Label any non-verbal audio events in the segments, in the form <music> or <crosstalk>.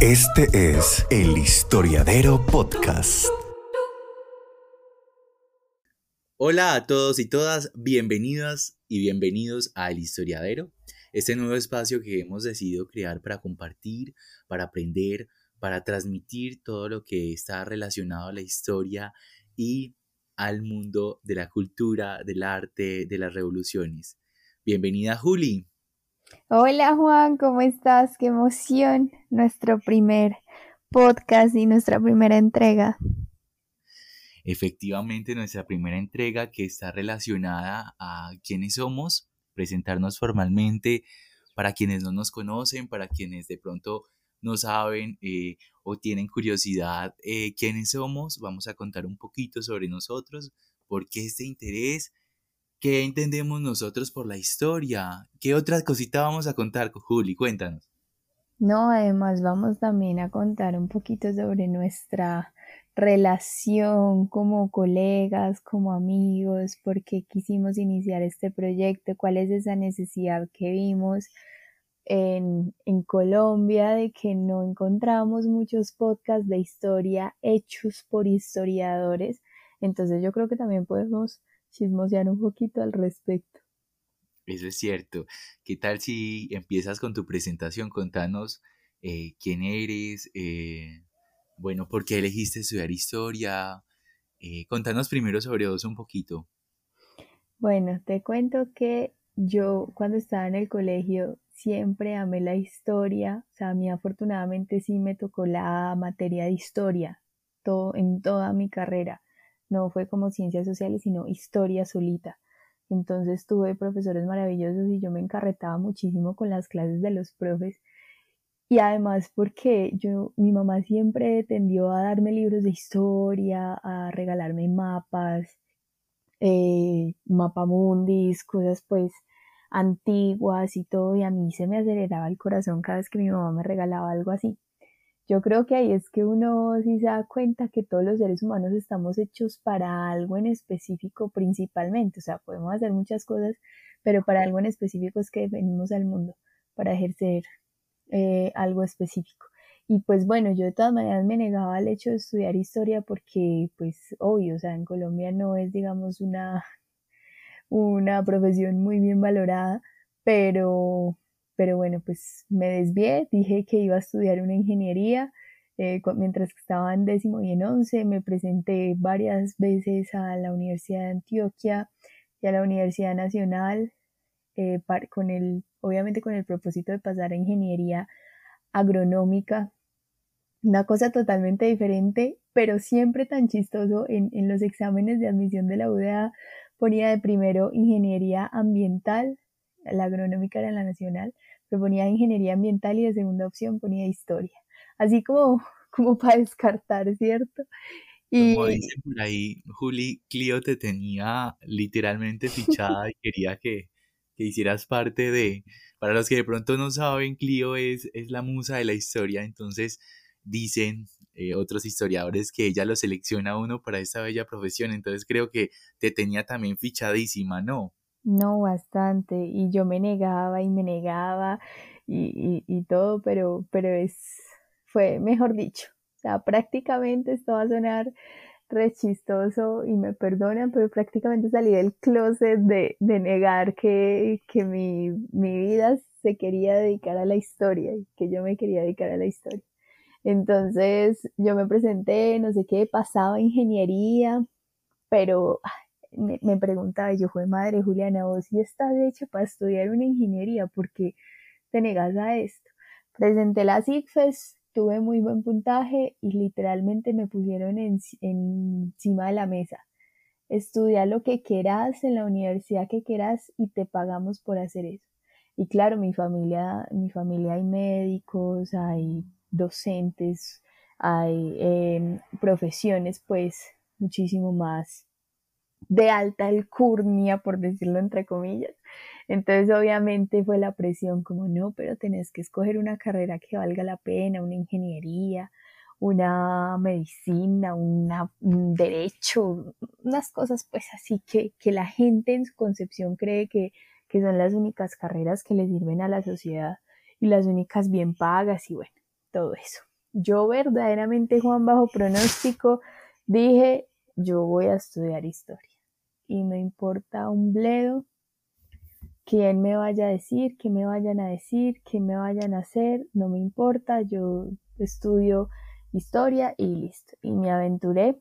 Este es el Historiadero Podcast. Hola a todos y todas, bienvenidas y bienvenidos a El Historiadero, este nuevo espacio que hemos decidido crear para compartir, para aprender, para transmitir todo lo que está relacionado a la historia y al mundo de la cultura, del arte, de las revoluciones. Bienvenida Juli. Hola Juan, ¿cómo estás? Qué emoción. Nuestro primer podcast y nuestra primera entrega. Efectivamente, nuestra primera entrega que está relacionada a quiénes somos, presentarnos formalmente para quienes no nos conocen, para quienes de pronto no saben eh, o tienen curiosidad eh, quiénes somos, vamos a contar un poquito sobre nosotros, por qué este interés, qué entendemos nosotros por la historia, qué otra cosita vamos a contar, Juli, cuéntanos. No, además vamos también a contar un poquito sobre nuestra relación como colegas, como amigos, por qué quisimos iniciar este proyecto, cuál es esa necesidad que vimos en, en Colombia de que no encontramos muchos podcasts de historia hechos por historiadores. Entonces yo creo que también podemos chismosear un poquito al respecto. Eso es cierto. ¿Qué tal si empiezas con tu presentación? Contanos eh, quién eres, eh, bueno, por qué elegiste estudiar historia. Eh, contanos primero sobre vos un poquito. Bueno, te cuento que yo cuando estaba en el colegio siempre amé la historia, o sea, a mí afortunadamente sí me tocó la materia de historia todo, en toda mi carrera. No fue como ciencias sociales, sino historia solita. Entonces tuve profesores maravillosos y yo me encarretaba muchísimo con las clases de los profes. Y además porque yo, mi mamá siempre tendió a darme libros de historia, a regalarme mapas, eh, mapamundis, cosas pues antiguas y todo, y a mí se me aceleraba el corazón cada vez que mi mamá me regalaba algo así. Yo creo que ahí es que uno sí se da cuenta que todos los seres humanos estamos hechos para algo en específico principalmente, o sea, podemos hacer muchas cosas, pero para algo en específico es que venimos al mundo, para ejercer eh, algo específico. Y pues bueno, yo de todas maneras me negaba al hecho de estudiar historia porque, pues, obvio, o sea, en Colombia no es, digamos, una, una profesión muy bien valorada, pero, pero bueno, pues me desvié, dije que iba a estudiar una ingeniería. Eh, mientras estaba en décimo y en once, me presenté varias veces a la Universidad de Antioquia y a la Universidad Nacional, eh, con el, obviamente con el propósito de pasar a ingeniería agronómica, una cosa totalmente diferente, pero siempre tan chistoso en, en los exámenes de admisión de la UDA ponía de primero ingeniería ambiental, la agronómica era la nacional, pero ponía ingeniería ambiental y de segunda opción ponía historia. Así como, <laughs> como para descartar, ¿cierto? Como dicen por ahí, Juli, Clio te tenía literalmente fichada y quería que, que hicieras parte de... Para los que de pronto no saben, Clio es, es la musa de la historia, entonces dicen eh, otros historiadores que ella lo selecciona uno para esta bella profesión, entonces creo que te tenía también fichadísima, ¿no? No, bastante, y yo me negaba y me negaba y, y, y todo, pero, pero es, fue mejor dicho, o sea, prácticamente esto va a sonar re chistoso y me perdonan, pero prácticamente salí del closet de, de negar que, que mi, mi vida se quería dedicar a la historia y que yo me quería dedicar a la historia. Entonces yo me presenté, no sé qué, pasaba ingeniería, pero me, preguntaba, yo fue madre Juliana, vos sí estás hecha para estudiar una ingeniería, ¿por qué te negas a esto? Presenté la ICFES, tuve muy buen puntaje y literalmente me pusieron en, encima de la mesa. Estudia lo que quieras en la universidad que quieras y te pagamos por hacer eso. Y claro, mi familia, mi familia hay médicos, hay docentes, hay em, profesiones pues muchísimo más de alta alcurnia, por decirlo entre comillas. Entonces obviamente fue la presión como no, pero tenés que escoger una carrera que valga la pena, una ingeniería, una medicina, una, un derecho, unas cosas pues así que, que la gente en su concepción cree que, que son las únicas carreras que le sirven a la sociedad y las únicas bien pagas y bueno, todo eso. Yo verdaderamente, Juan, bajo pronóstico, dije, yo voy a estudiar historia. Y me importa un bledo quién me vaya a decir, qué me vayan a decir, qué me vayan a hacer, no me importa, yo estudio historia y listo. Y me aventuré.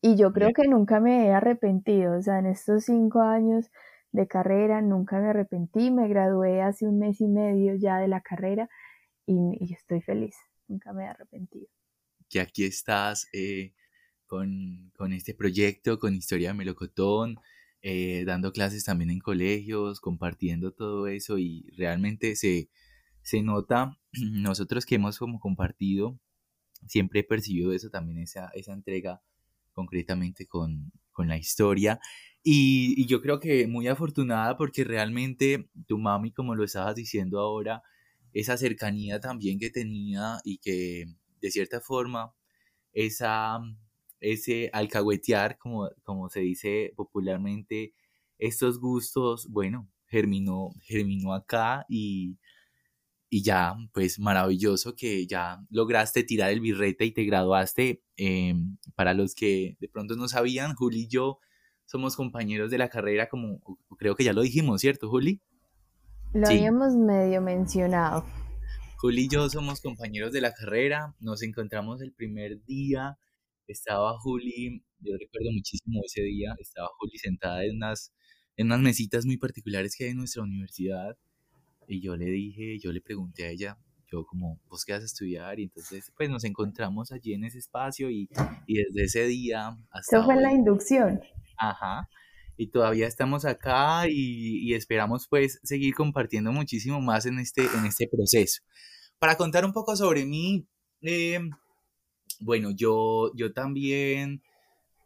Y yo creo que nunca me he arrepentido, o sea, en estos cinco años de carrera nunca me arrepentí, me gradué hace un mes y medio ya de la carrera y, estoy feliz, nunca me he arrepentido. Que aquí estás eh, con, con, este proyecto, con Historia de Melocotón, eh, dando clases también en colegios, compartiendo todo eso y realmente se, se nota, <clears throat> nosotros que hemos como compartido, siempre he percibido eso también, esa, esa entrega concretamente con, con la historia. Y, y, yo creo que muy afortunada porque realmente tu mami, como lo estabas diciendo ahora, esa cercanía también que tenía y que de cierta forma esa ese alcahuetear, como, como se dice popularmente, estos gustos, bueno, germinó, germinó acá y, y ya, pues maravilloso que ya lograste tirar el birrete y te graduaste. Em, para los que de pronto no sabían, Juli y yo somos compañeros de la carrera, como creo que ya lo dijimos, ¿cierto, Juli? Lo habíamos medio mencionado. Juli y yo somos compañeros de la carrera, nos encontramos el primer día estaba Juli, yo recuerdo muchísimo ese día, estaba Juli sentada en unas, en unas mesitas muy particulares que hay en nuestra universidad y yo le dije, yo le pregunté a ella, yo como, ¿vos qué vas a estudiar? Y entonces pues nos encontramos allí en ese espacio y, y desde ese día hasta... Eso fue la inducción. Ajá. Y todavía estamos acá y, y, esperamos pues seguir compartiendo muchísimo más en este, en este proceso. Para contar un poco sobre mí, eh, bueno, yo, yo también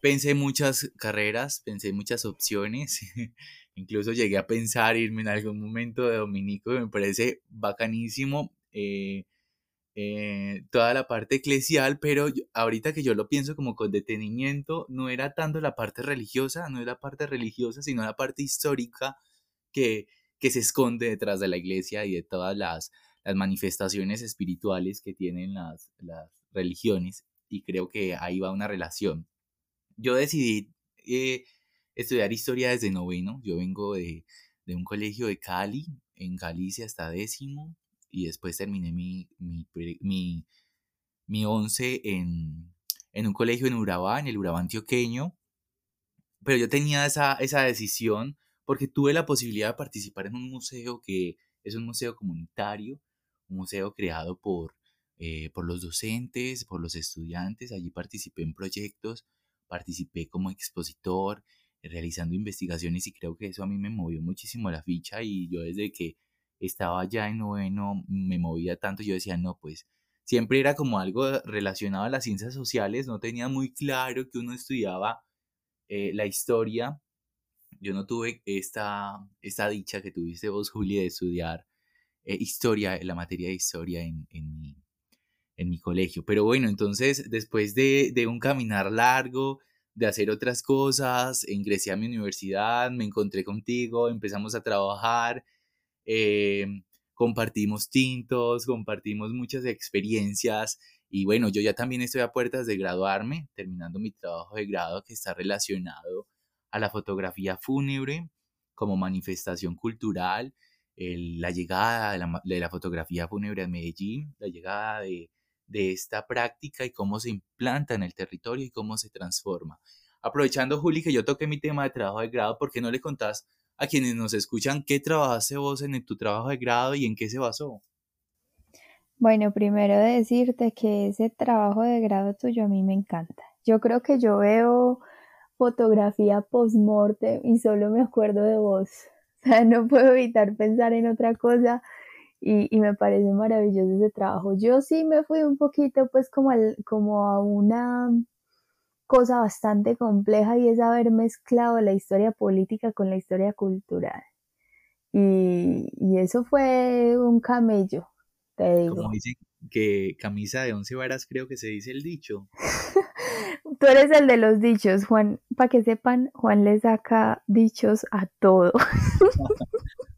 pensé muchas carreras, pensé muchas opciones. <laughs> Incluso llegué a pensar irme en algún momento de dominico, me parece bacanísimo. Eh, eh, toda la parte eclesial, pero ahorita que yo lo pienso como con detenimiento, no era tanto la parte religiosa, no era la parte religiosa, sino la parte histórica que, que se esconde detrás de la iglesia y de todas las, las manifestaciones espirituales que tienen las, las religiones y creo que ahí va una relación. Yo decidí eh, estudiar historia desde noveno, yo vengo de, de, un colegio de Cali, en Galicia hasta décimo, y después terminé mi, mi, mi, mi once en, en un colegio en Urabá, en el Urabá antioqueño, pero yo tenía esa, esa decisión porque tuve la posibilidad de participar en un museo que es un museo comunitario, un museo creado por eh, por los docentes, por los estudiantes. Allí participé en proyectos, participé como expositor, realizando investigaciones y creo que eso a mí me movió muchísimo la ficha y yo desde que estaba ya en noveno me movía tanto, yo decía, no, pues siempre era como algo relacionado a las ciencias sociales, no tenía muy claro que uno estudiaba eh, la historia. Yo no tuve esta, esta dicha que tuviste vos, Juli, de estudiar eh, historia, la materia de historia en, en, mi, en mi colegio. Pero bueno, entonces después de, un caminar largo, de hacer otras cosas, ingresé a mi universidad, me encontré contigo, empezamos a trabajar, eh, compartimos tintos, compartimos muchas experiencias y bueno, yo ya también estoy a puertas de graduarme, terminando mi trabajo de grado que está relacionado a la fotografía fúnebre como manifestación cultural, la llegada de la, de la, fotografía fúnebre a Medellín, la llegada de de esta práctica y cómo se implanta en el territorio y cómo se transforma. Aprovechando, Juli, que yo toqué mi tema de trabajo de grado, ¿por qué no le contás a quienes nos escuchan qué trabajaste vos en tu trabajo de grado y en qué se basó? Bueno, primero decirte que ese trabajo de grado tuyo a mí me encanta. Yo creo que yo veo fotografía post-mortem y solo me acuerdo de vos. <laughs> O sea, no puedo evitar pensar en otra cosa y, me parece maravilloso ese trabajo. Yo sí me fui un poquito pues como, como a una cosa bastante compleja y es haber mezclado la historia política con la historia cultural. Y, y eso fue un camello, te digo. Como dicen que camisa de once varas creo que se dice el dicho. <laughs> Tú eres el de los dichos, Juan. Para que sepan, Juan le saca dichos a todo. <laughs>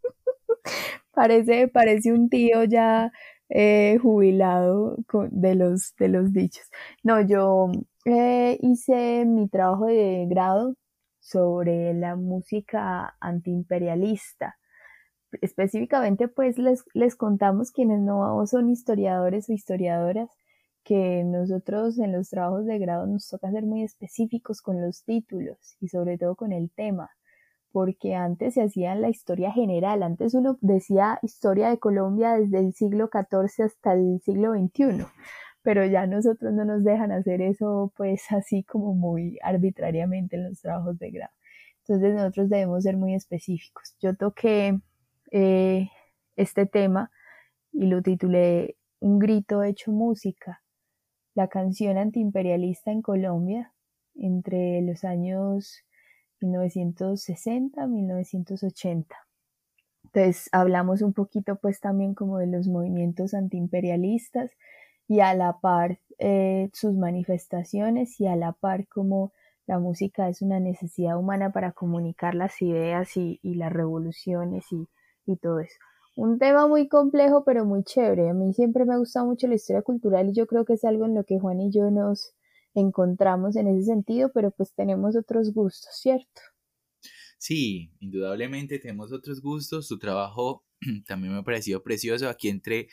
<laughs> Parece, parece un tío ya eh, jubilado de, los, de los dichos. No, yo eh, hice mi trabajo de grado sobre la música antiimperialista. Específicamente, pues les, les contamos quienes no son historiadores o historiadoras que nosotros en los trabajos de grado nos toca ser muy específicos con los títulos y sobre todo con el tema, porque antes se hacía la historia general, antes uno decía historia de Colombia desde el siglo XIV hasta el siglo XXI, pero ya nosotros no nos dejan hacer eso pues <laughs> así como muy arbitrariamente en los trabajos de grado. Entonces nosotros debemos ser muy específicos. Yo toqué eh, este tema y lo titulé Un grito hecho música la canción antiimperialista en Colombia entre los años 1960 1980. Entonces hablamos un poquito pues también como de los movimientos antiimperialistas y a la par eh, sus manifestaciones y a la par como la música es una necesidad humana para comunicar las ideas y, las revoluciones y, y todo eso un tema muy complejo pero muy chévere. A mí siempre me ha gustado mucho la historia cultural y yo creo que es algo en lo que Juan y yo nos encontramos en ese sentido, pero pues tenemos otros gustos, ¿cierto? Sí, indudablemente tenemos otros gustos. Tu trabajo <clears throat> también me ha parecido precioso aquí entre,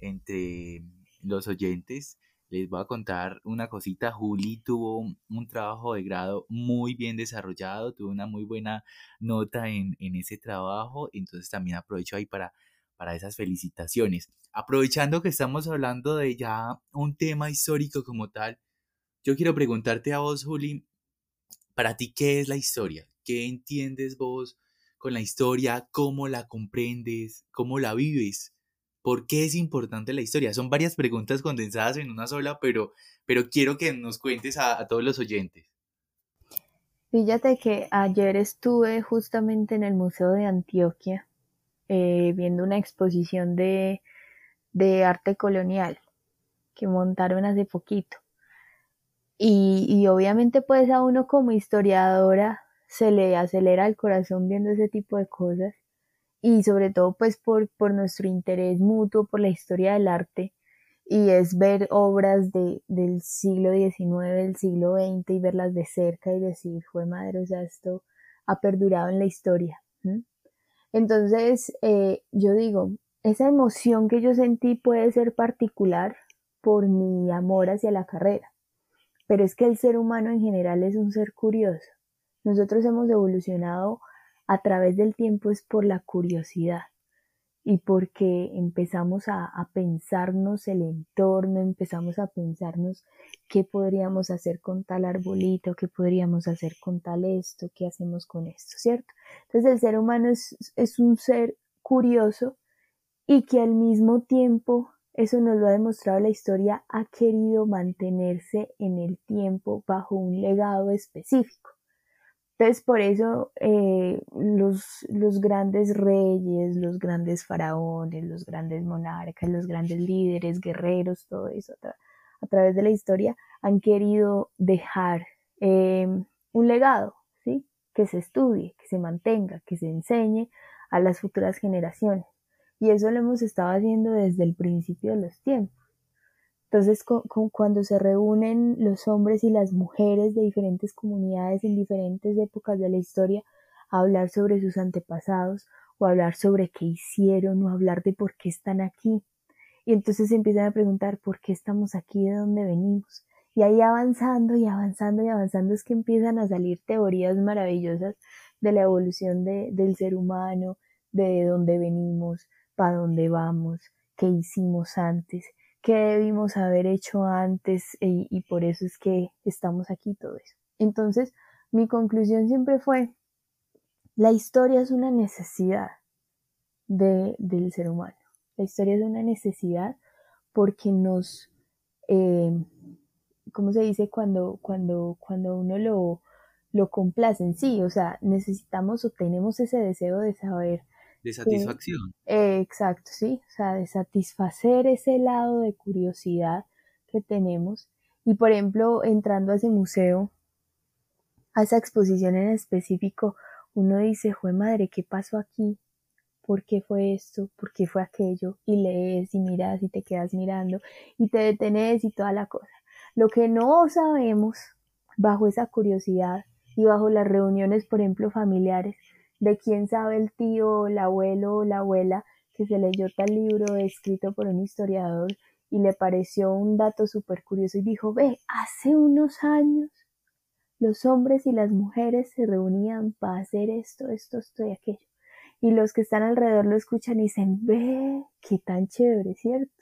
entre los oyentes. Les voy a contar una cosita. Juli tuvo un, trabajo de grado muy bien desarrollado, tuvo una muy buena nota en, ese trabajo, entonces también aprovecho ahí para, para esas felicitaciones. Aprovechando que estamos hablando de ya un tema histórico como tal, yo quiero preguntarte a vos, Juli, para ti, ¿qué es la historia? ¿Qué entiendes vos con la historia? ¿Cómo la comprendes? ¿Cómo la vives? ¿Por qué es importante la historia? Son varias preguntas condensadas en una sola, pero, pero quiero que nos cuentes a, todos los oyentes. Fíjate que ayer estuve justamente en el Museo de Antioquia eh, viendo una exposición de, de, arte colonial que montaron hace poquito. Y, y, obviamente pues a uno como historiadora se le acelera el corazón viendo ese tipo de cosas y sobre todo pues por, por nuestro interés mutuo por la historia del arte y es ver obras de, del siglo XIX, del siglo XX y verlas de cerca y decir, fue madre, o sea, esto ha perdurado en la historia. Entonces, eh, yo digo, esa emoción que yo sentí puede ser particular por mi amor hacia la carrera, pero es que el ser humano en general es un ser curioso. Nosotros hemos evolucionado a través del tiempo es por la curiosidad y porque empezamos a, pensarnos el entorno, empezamos a pensarnos qué podríamos hacer con tal arbolito, qué podríamos hacer con tal esto, qué hacemos con esto, ¿cierto? Entonces el ser humano es, es un ser curioso y que al mismo tiempo, eso nos lo ha demostrado la historia, ha querido mantenerse en el tiempo bajo un legado específico. Entonces, por eso eh, los, los grandes reyes, los grandes faraones, los grandes monarcas, los grandes líderes, guerreros, todo eso a, través de la historia han querido dejar em, un legado, ¿sí? Que se estudie, que se mantenga, que se enseñe a las futuras generaciones. Y eso lo hemos estado haciendo desde el principio de los tiempos. Entonces, cuando se reúnen los hombres y las mujeres de diferentes comunidades en diferentes épocas de la historia a hablar sobre sus antepasados o hablar sobre qué hicieron o hablar de por qué están aquí. Y entonces se empiezan a preguntar por qué estamos aquí, de dónde venimos. Y ahí avanzando y avanzando y avanzando es que empiezan a salir teorías maravillosas de la evolución del ser humano, de dónde venimos, para dónde vamos, qué hicimos antes qué debimos haber hecho antes y, por eso es que estamos aquí todo eso. Entonces, mi conclusión siempre fue, la historia es una necesidad de, del ser humano. La historia es una necesidad porque nos, eh, ¿cómo se dice? Cuando, cuando, cuando uno lo, lo complace en sí, o sea, necesitamos o tenemos ese deseo de saber de satisfacción. exacto, sí, o sea, de satisfacer ese lado de curiosidad que tenemos. Y por ejemplo, entrando a ese museo, a esa exposición en específico, uno dice, jue madre, ¿qué pasó aquí? por qué fue esto, por qué fue aquello, y lees y miras y te quedas mirando y te detenes y toda la cosa. Lo que no sabemos bajo esa curiosidad y bajo las reuniones, por ejemplo, familiares, de quién sabe el tío, el abuelo o la abuela que se leyó tal libro escrito por un historiador y le pareció un dato súper curioso y dijo, ve, hace unos años los hombres y las mujeres se reunían para hacer esto, esto, esto y aquello. Y los que están alrededor lo escuchan y dicen, ve, qué tan chévere, ¿cierto?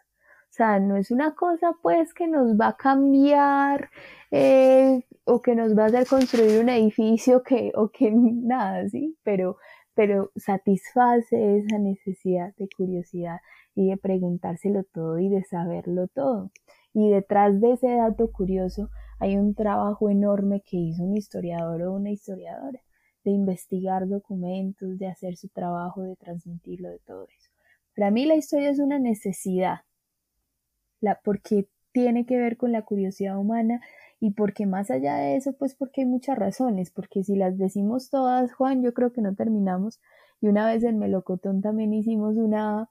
O sea, no es una cosa pues que nos va a cambiar eh, o que nos va a hacer construir un edificio que, o que <laughs> nada, ¿sí? Pero, pero satisface esa necesidad de curiosidad y de preguntárselo todo y de saberlo todo. Y detrás de ese dato curioso hay un trabajo enorme que hizo un historiador o una historiadora de investigar documentos, de hacer su trabajo, de transmitirlo, de todo eso. Para mí la historia es una necesidad, la, porque tiene que ver con la curiosidad humana y porque más allá de eso, pues porque hay muchas razones, porque si las decimos todas, Juan, yo creo que no terminamos. Y una vez en Melocotón también hicimos una,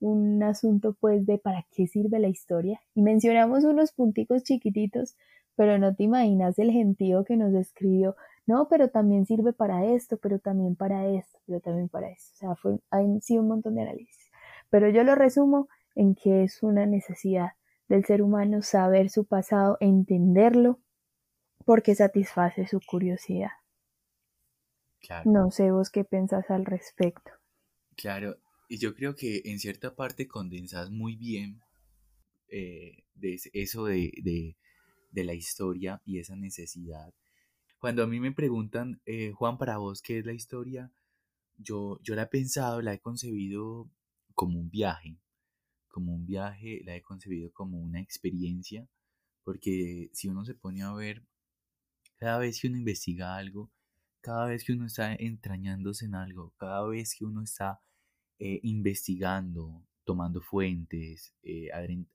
un asunto pues de para qué sirve la historia y mencionamos unos punticos chiquititos, pero no te imaginas el gentío que nos escribió no, pero también sirve para esto, pero también para esto, pero también para esto. O sea, fue, han sido un montón de análisis. Pero yo lo resumo en que es una necesidad del ser humano saber su pasado, entenderlo, porque satisface su curiosidad. Claro. No sé vos qué pensás al respecto. Claro, y yo creo que en cierta parte condensas muy bien eh, de eso de, de, de la historia y esa necesidad cuando a mí me preguntan, eh, Juan, para vos, ¿qué es la historia? Yo, yo la he pensado, la he concebido como un viaje, como un viaje, la he concebido como una experiencia, porque si uno se pone a ver, cada vez que uno investiga algo, cada vez que uno está entrañándose en algo, cada vez que uno está eh, investigando, tomando fuentes, eh,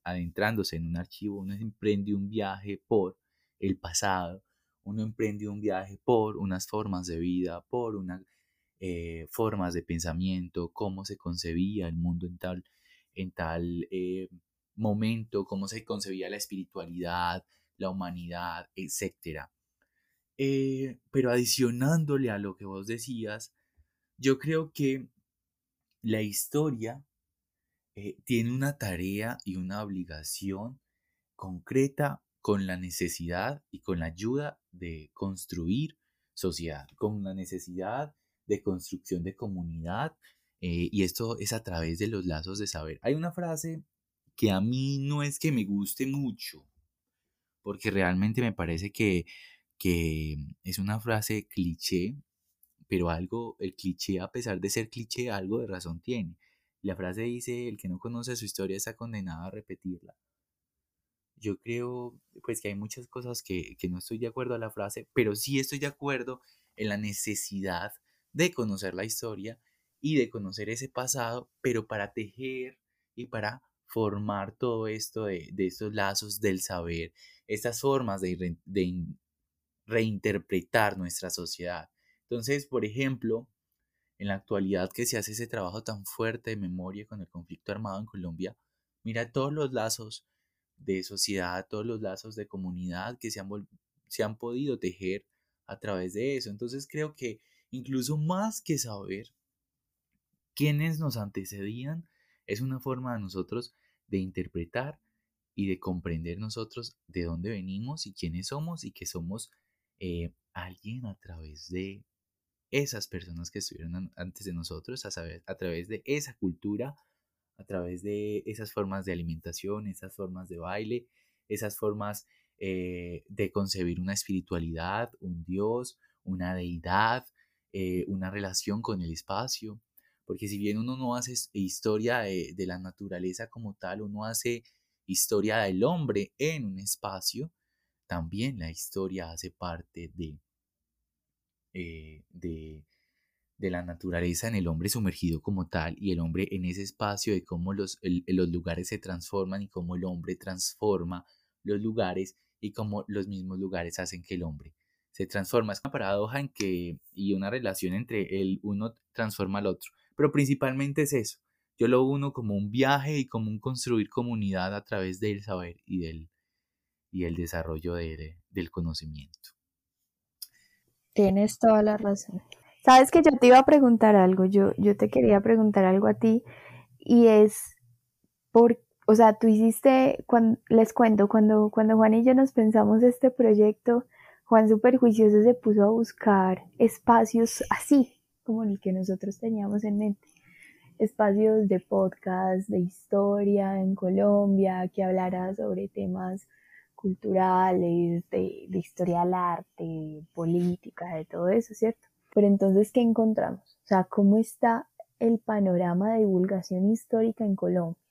adentrándose en un archivo, uno emprende un viaje por el pasado uno emprende un viaje por unas formas de vida, por unas eh, formas de pensamiento, cómo se concebía el mundo en tal, en tal eh, momento, cómo se concebía la espiritualidad, la humanidad, etc. Eh, pero adicionándole a lo que vos decías, yo creo que la historia tiene una tarea y una obligación concreta con la necesidad y con la ayuda de construir sociedad, con la necesidad de construcción de comunidad, eh, y esto es a través de los lazos de saber. Hay una frase que a mí no es que me guste mucho, porque realmente me parece que, que es una frase cliché, pero algo, el cliché, a pesar de ser cliché, algo de razón tiene. La frase dice, el que no conoce su historia está condenado a repetirla yo creo pues que hay muchas cosas que, no estoy de acuerdo a la frase, pero sí estoy de acuerdo en la necesidad de conocer la historia y de conocer ese pasado, pero para tejer y para formar todo esto de, estos lazos del saber, estas formas de, de reinterpretar nuestra sociedad. Entonces, por ejemplo, en la actualidad que se hace ese trabajo tan fuerte de memoria con el conflicto armado en Colombia, mira todos los lazos de sociedad, todos los lazos de comunidad que se han, se han podido tejer a través de eso. Entonces creo que incluso más que saber quiénes nos antecedían, es una forma de nosotros de interpretar y de comprender nosotros de dónde venimos y quiénes somos y que somos eh, alguien a través de esas personas que estuvieron antes de nosotros, a, saber, a través de esa cultura a través de esas formas de alimentación, esas formas de baile, esas formas eh, de concebir una espiritualidad, un Dios, una deidad, eh, una relación con el espacio. Porque si bien uno no hace historia de, la naturaleza como tal, uno hace historia del hombre en un espacio, también la historia hace parte de, eh, de la naturaleza en el hombre sumergido como tal y el hombre en ese espacio de cómo los, los lugares se transforman y cómo el hombre transforma los lugares y cómo los mismos lugares hacen que el hombre se transforma. Es una paradoja en que, y una relación entre el uno transforma al otro. Pero principalmente es eso. Yo lo uno como un viaje y como un construir comunidad a través del saber y del, y desarrollo del conocimiento. Tienes toda la razón. Sabes que yo te iba a preguntar algo, yo, yo te quería preguntar algo a ti y es, por, o sea, tú hiciste, cuando, les cuento, cuando, cuando Juan y yo nos pensamos este proyecto, Juan súper juicioso se puso a buscar espacios así, como el que nosotros teníamos en mente. Espacios de podcast, de historia en Colombia, que hablara sobre temas culturales, de, de historia del arte, política, de todo eso, ¿cierto? Pero entonces, ¿qué encontramos? O sea, ¿cómo está el panorama de divulgación histórica en Colombia?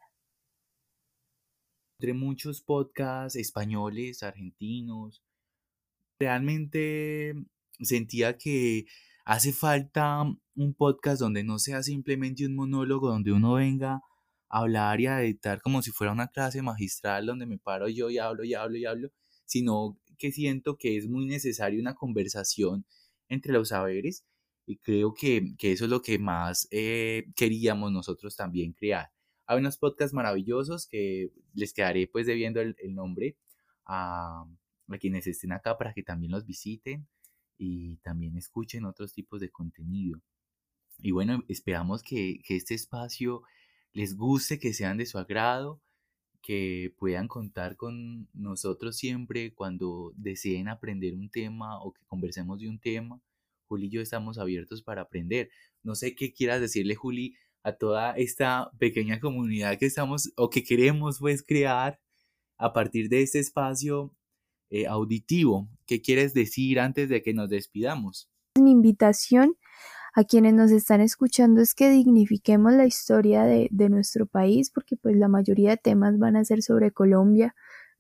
Entre muchos podcasts españoles, argentinos, realmente sentía que hace falta un podcast donde no sea simplemente un monólogo, donde uno venga hablar y a editar como si fuera una clase magistral donde me paro yo y hablo y hablo y hablo, sino que siento que es muy necesaria una conversación entre los saberes y creo que, eso es lo que más eh, queríamos nosotros también crear. Hay unos podcasts maravillosos que les quedaré pues debiendo el, nombre a, a quienes estén acá para que también los visiten y también escuchen otros tipos de contenido. Y bueno, esperamos que, que este espacio les guste, que sean de su agrado, que puedan contar con nosotros siempre cuando deseen aprender un tema o que conversemos de un tema. Juli y yo estamos abiertos para aprender. No sé qué quieras decirle, Juli, a toda esta pequeña comunidad que estamos o que queremos pues crear a partir de este espacio eh, auditivo. ¿Qué quieres decir antes de que nos despidamos? Mi invitación a quienes nos están escuchando es que dignifiquemos la historia de, nuestro país, porque pues la mayoría de temas van a ser sobre Colombia.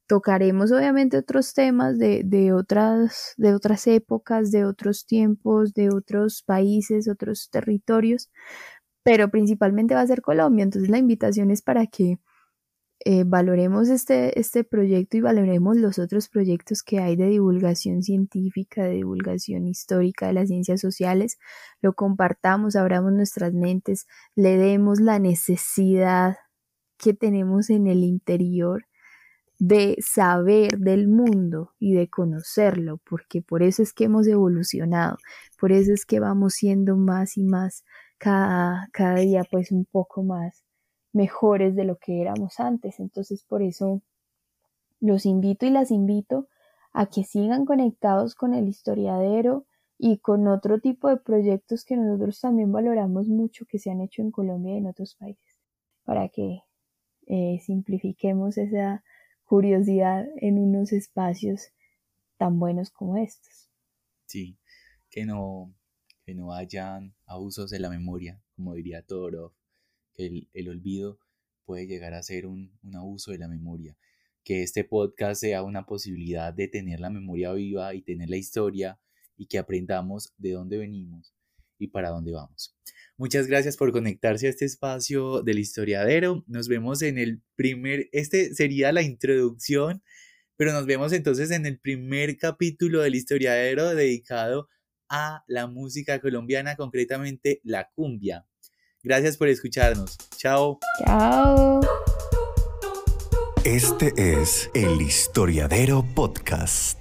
Tocaremos obviamente otros temas de, de, otras, de otras épocas, de otros tiempos, de otros países, otros territorios, pero principalmente va a ser Colombia. Entonces la invitación es para que eh, valoremos este, este proyecto y valoremos los otros proyectos que hay de divulgación científica, de divulgación histórica de las ciencias sociales, lo compartamos, abramos nuestras mentes, le demos la necesidad que tenemos en el interior de saber del mundo y de conocerlo, porque por eso es que hemos evolucionado, por eso es que vamos siendo más y más cada, cada día pues un poco más mejores de lo que éramos antes. Entonces, por eso los invito y las invito a que sigan conectados con el historiadero y con otro tipo de proyectos que nosotros también valoramos mucho que se han hecho en Colombia y en otros países, para que eh, simplifiquemos esa curiosidad en unos espacios tan buenos como estos. Sí, que no, que no hayan abusos de la memoria, como diría Toro, el, olvido puede llegar a ser un, abuso de la memoria. Que este podcast sea una posibilidad de tener la memoria viva y tener la historia y que aprendamos de dónde venimos y para dónde vamos. Muchas gracias por conectarse a este espacio del historiadero. Nos vemos en el primer, este sería la introducción, pero nos vemos entonces en el primer capítulo del historiadero dedicado a la música colombiana, concretamente la cumbia. Gracias por escucharnos. Chao. Chao. Este es el Historiadero Podcast.